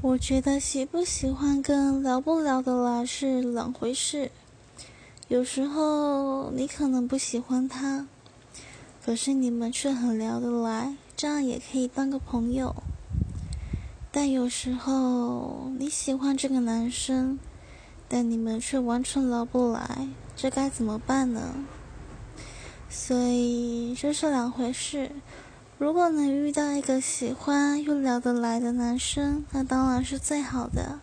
我觉得喜不喜欢跟聊不聊得来是两回事。有时候你可能不喜欢他，可是你们却很聊得来，这样也可以当个朋友。但有时候你喜欢这个男生，但你们却完全聊不来，这该怎么办呢？所以这是两回事。如果能遇到一个喜欢又聊得来的男生，那当然是最好的。